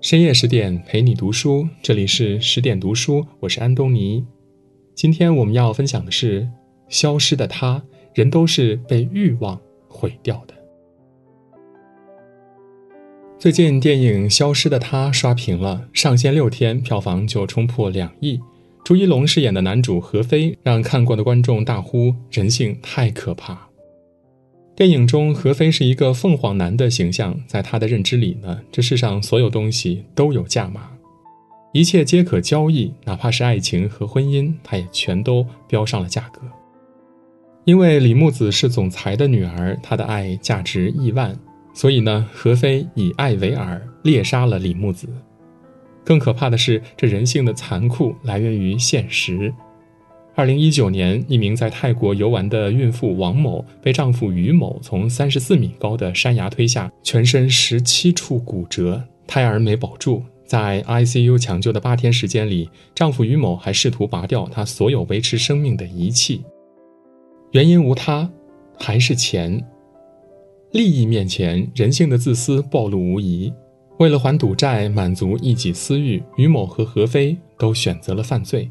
深夜十点陪你读书，这里是十点读书，我是安东尼。今天我们要分享的是《消失的他》，人都是被欲望毁掉的。最近电影《消失的他》刷屏了，上线六天，票房就冲破两亿。朱一龙饰演的男主何非，让看过的观众大呼：“人性太可怕。”电影中，何非是一个凤凰男的形象，在他的认知里呢，这世上所有东西都有价码，一切皆可交易，哪怕是爱情和婚姻，他也全都标上了价格。因为李木子是总裁的女儿，她的爱价值亿万，所以呢，何非以爱为饵，猎杀了李木子。更可怕的是，这人性的残酷来源于现实。二零一九年，一名在泰国游玩的孕妇王某被丈夫于某从三十四米高的山崖推下，全身十七处骨折，胎儿没保住。在 ICU 抢救的八天时间里，丈夫于某还试图拔掉她所有维持生命的仪器，原因无他，还是钱。利益面前，人性的自私暴露无遗。为了还赌债，满足一己私欲，于某和何飞都选择了犯罪。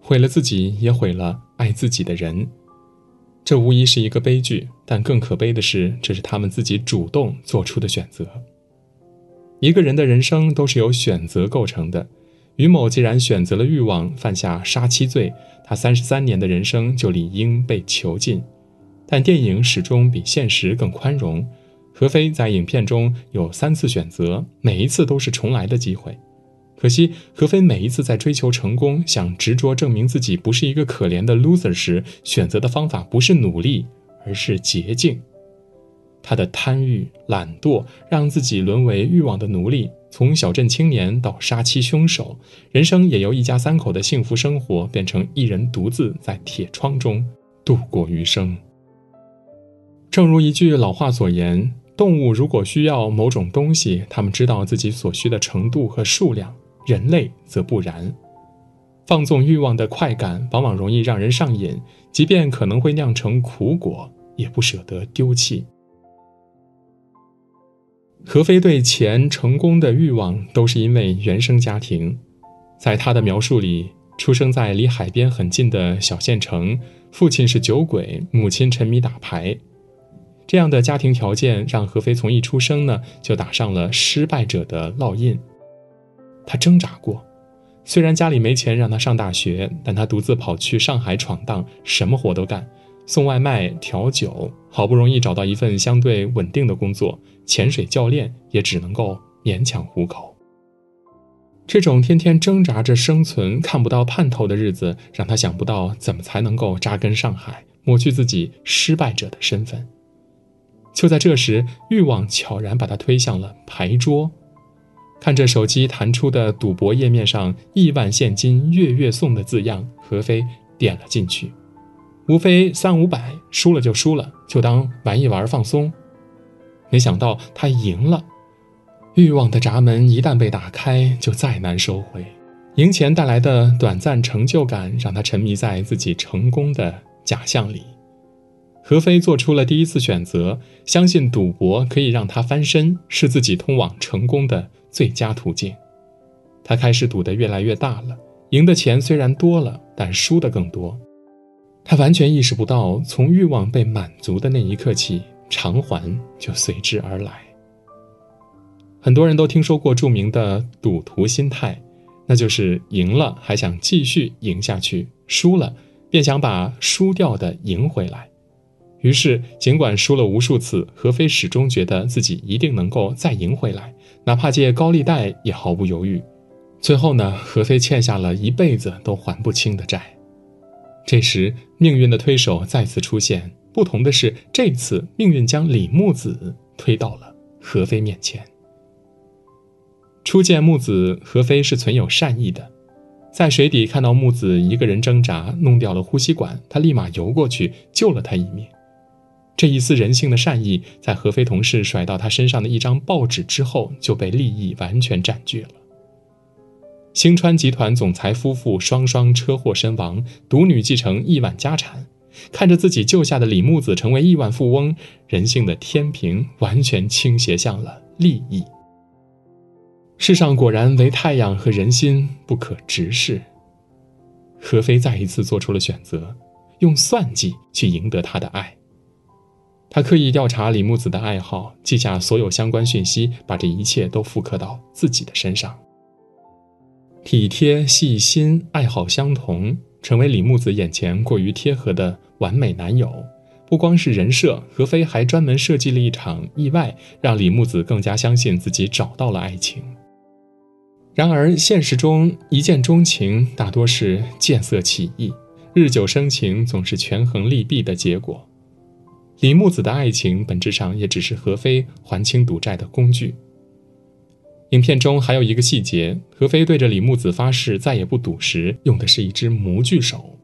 毁了自己，也毁了爱自己的人，这无疑是一个悲剧。但更可悲的是，这是他们自己主动做出的选择。一个人的人生都是由选择构成的。于某既然选择了欲望，犯下杀妻罪，他三十三年的人生就理应被囚禁。但电影始终比现实更宽容。何非在影片中有三次选择，每一次都是重来的机会。可惜，何飞每一次在追求成功、想执着证明自己不是一个可怜的 loser 时，选择的方法不是努力，而是捷径。他的贪欲、懒惰，让自己沦为欲望的奴隶，从小镇青年到杀妻凶手，人生也由一家三口的幸福生活，变成一人独自在铁窗中度过余生。正如一句老话所言：“动物如果需要某种东西，他们知道自己所需的程度和数量。”人类则不然，放纵欲望的快感往往容易让人上瘾，即便可能会酿成苦果，也不舍得丢弃。何非对钱、成功的欲望，都是因为原生家庭。在他的描述里，出生在离海边很近的小县城，父亲是酒鬼，母亲沉迷打牌，这样的家庭条件让何飞从一出生呢就打上了失败者的烙印。他挣扎过，虽然家里没钱让他上大学，但他独自跑去上海闯荡，什么活都干，送外卖、调酒，好不容易找到一份相对稳定的工作，潜水教练也只能够勉强糊口。这种天天挣扎着生存、看不到盼头的日子，让他想不到怎么才能够扎根上海，抹去自己失败者的身份。就在这时，欲望悄然把他推向了牌桌。看着手机弹出的赌博页面上“亿万现金月月送”的字样，何飞点了进去。无非三五百，输了就输了，就当玩一玩放松。没想到他赢了。欲望的闸门一旦被打开，就再难收回。赢钱带来的短暂成就感，让他沉迷在自己成功的假象里。何飞做出了第一次选择，相信赌博可以让他翻身，是自己通往成功的。最佳途径，他开始赌得越来越大了。赢的钱虽然多了，但输的更多。他完全意识不到，从欲望被满足的那一刻起，偿还就随之而来。很多人都听说过著名的赌徒心态，那就是赢了还想继续赢下去，输了便想把输掉的赢回来。于是，尽管输了无数次，何飞始终觉得自己一定能够再赢回来。哪怕借高利贷也毫不犹豫。最后呢，何飞欠下了一辈子都还不清的债。这时，命运的推手再次出现，不同的是，这次命运将李木子推到了何飞面前。初见木子，何飞是存有善意的，在水底看到木子一个人挣扎，弄掉了呼吸管，他立马游过去救了他一命。这一丝人性的善意，在何非同事甩到他身上的一张报纸之后，就被利益完全占据了。星川集团总裁夫妇双双车祸身亡，独女继承亿万家产，看着自己救下的李木子成为亿万富翁，人性的天平完全倾斜向了利益。世上果然唯太阳和人心不可直视。何飞再一次做出了选择，用算计去赢得他的爱。他刻意调查李木子的爱好，记下所有相关讯息，把这一切都复刻到自己的身上。体贴、细心、爱好相同，成为李木子眼前过于贴合的完美男友。不光是人设，何飞还专门设计了一场意外，让李木子更加相信自己找到了爱情。然而，现实中一见钟情大多是见色起意，日久生情总是权衡利弊的结果。李木子的爱情本质上也只是何非还清赌债的工具。影片中还有一个细节，何非对着李木子发誓再也不赌时，用的是一只模具手。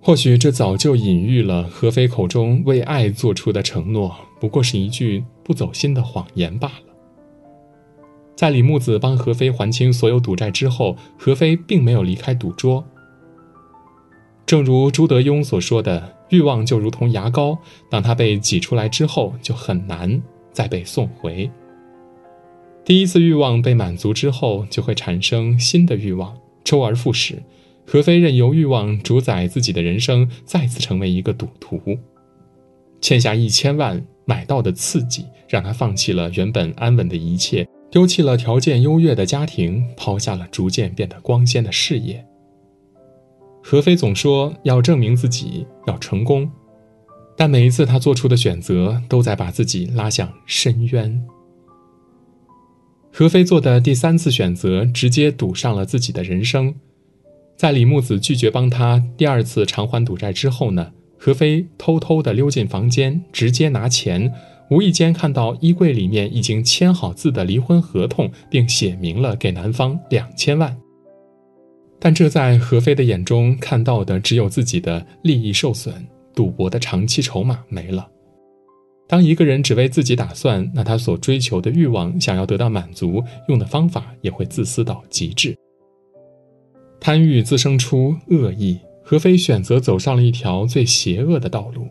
或许这早就隐喻了何非口中为爱做出的承诺，不过是一句不走心的谎言罢了。在李木子帮何非还清所有赌债之后，何非并没有离开赌桌。正如朱德庸所说的：“欲望就如同牙膏，当它被挤出来之后，就很难再被送回。”第一次欲望被满足之后，就会产生新的欲望，周而复始。何飞任由欲望主宰自己的人生，再次成为一个赌徒。欠下一千万买到的刺激，让他放弃了原本安稳的一切，丢弃了条件优越的家庭，抛下了逐渐变得光鲜的事业。何飞总说要证明自己，要成功，但每一次他做出的选择，都在把自己拉向深渊。何飞做的第三次选择，直接赌上了自己的人生。在李木子拒绝帮他第二次偿还赌债之后呢，何飞偷偷的溜进房间，直接拿钱，无意间看到衣柜里面已经签好字的离婚合同，并写明了给男方两千万。但这在何飞的眼中看到的只有自己的利益受损，赌博的长期筹码没了。当一个人只为自己打算，那他所追求的欲望想要得到满足，用的方法也会自私到极致。贪欲滋生出恶意，何非选择走上了一条最邪恶的道路，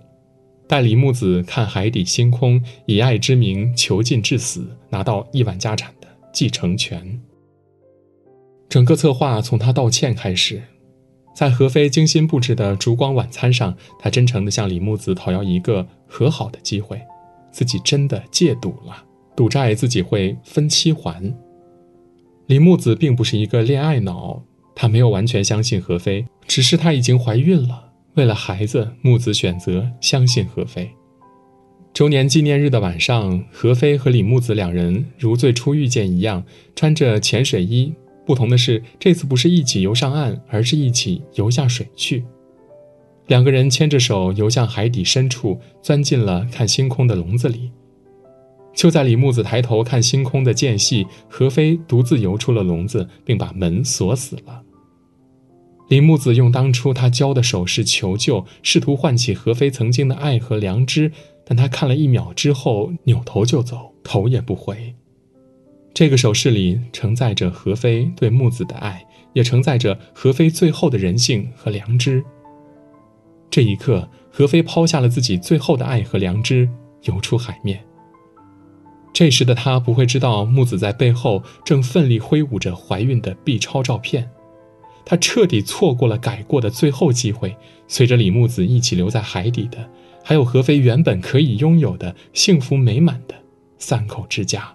带李木子看海底星空，以爱之名囚禁致死，拿到亿万家产的继承权。整个策划从他道歉开始。在何飞精心布置的烛光晚餐上，他真诚地向李木子讨要一个和好的机会，自己真的戒赌了，赌债自己会分期还。李木子并不是一个恋爱脑，他没有完全相信何飞，只是她已经怀孕了。为了孩子，木子选择相信何飞。周年纪念日的晚上，何飞和李木子两人如最初遇见一样，穿着潜水衣。不同的是，这次不是一起游上岸，而是一起游下水去。两个人牵着手游向海底深处，钻进了看星空的笼子里。就在李木子抬头看星空的间隙，何飞独自游出了笼子，并把门锁死了。李木子用当初他教的手势求救，试图唤起何飞曾经的爱和良知，但他看了一秒之后，扭头就走，头也不回。这个手势里承载着何飞对木子的爱，也承载着何飞最后的人性和良知。这一刻，何飞抛下了自己最后的爱和良知，游出海面。这时的他不会知道，木子在背后正奋力挥舞着怀孕的 B 超照片。他彻底错过了改过的最后机会。随着李木子一起留在海底的，还有何飞原本可以拥有的幸福美满的三口之家。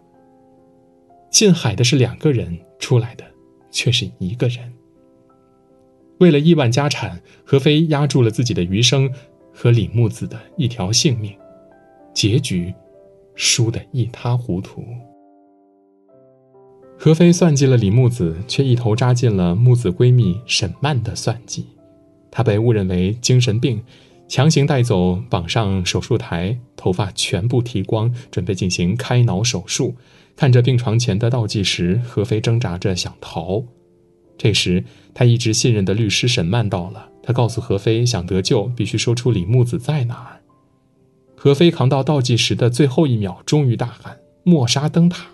进海的是两个人，出来的却是一个人。为了亿万家产，何飞压住了自己的余生和李木子的一条性命，结局输得一塌糊涂。何飞算计了李木子，却一头扎进了木子闺蜜沈曼的算计。她被误认为精神病，强行带走，绑上手术台，头发全部剃光，准备进行开脑手术。看着病床前的倒计时，何飞挣扎着想逃。这时，他一直信任的律师沈曼到了。他告诉何飞，想得救必须说出李木子在哪儿。何飞扛到倒计时的最后一秒，终于大喊：“莫沙灯塔！”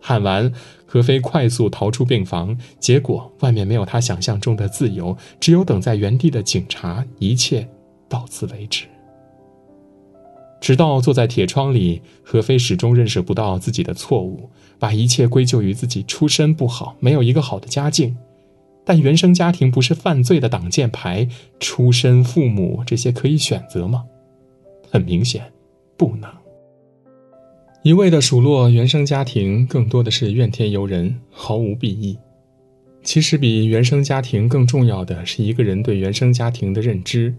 喊完，何飞快速逃出病房。结果，外面没有他想象中的自由，只有等在原地的警察，一切到此为止。直到坐在铁窗里，何非始终认识不到自己的错误，把一切归咎于自己出身不好，没有一个好的家境。但原生家庭不是犯罪的挡箭牌，出身、父母这些可以选择吗？很明显，不能。一味的数落原生家庭，更多的是怨天尤人，毫无裨益。其实，比原生家庭更重要的是一个人对原生家庭的认知。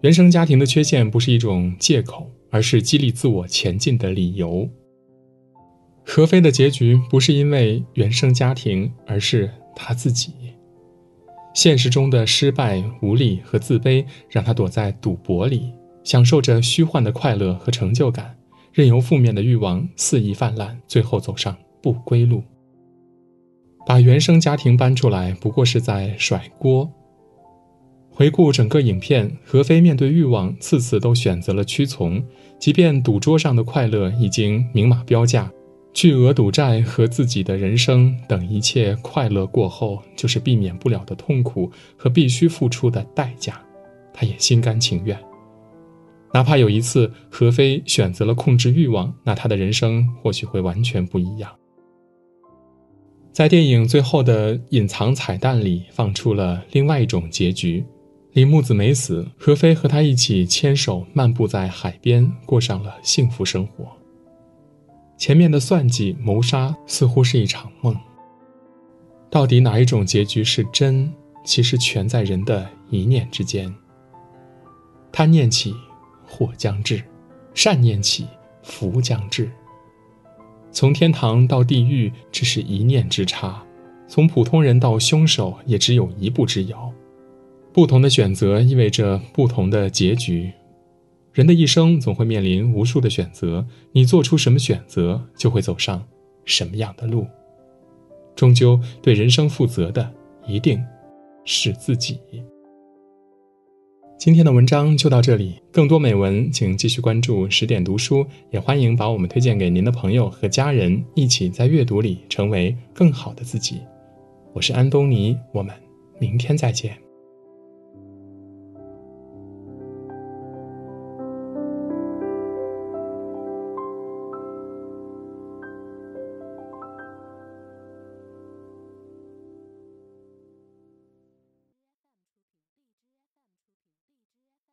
原生家庭的缺陷不是一种借口，而是激励自我前进的理由。何飞的结局不是因为原生家庭，而是他自己。现实中的失败、无力和自卑，让他躲在赌博里，享受着虚幻的快乐和成就感，任由负面的欲望肆意泛滥，最后走上不归路。把原生家庭搬出来，不过是在甩锅。回顾整个影片，何非面对欲望，次次都选择了屈从，即便赌桌上的快乐已经明码标价。巨额赌债和自己的人生等一切快乐过后，就是避免不了的痛苦和必须付出的代价，他也心甘情愿。哪怕有一次何非选择了控制欲望，那他的人生或许会完全不一样。在电影最后的隐藏彩蛋里，放出了另外一种结局：李木子没死，何非和他一起牵手漫步在海边，过上了幸福生活。前面的算计谋杀似乎是一场梦。到底哪一种结局是真？其实全在人的一念之间。贪念起，祸将至；善念起，福将至。从天堂到地狱，只是一念之差；从普通人到凶手，也只有一步之遥。不同的选择意味着不同的结局。人的一生总会面临无数的选择，你做出什么选择，就会走上什么样的路。终究对人生负责的，一定是自己。今天的文章就到这里，更多美文请继续关注十点读书，也欢迎把我们推荐给您的朋友和家人，一起在阅读里成为更好的自己。我是安东尼，我们明天再见。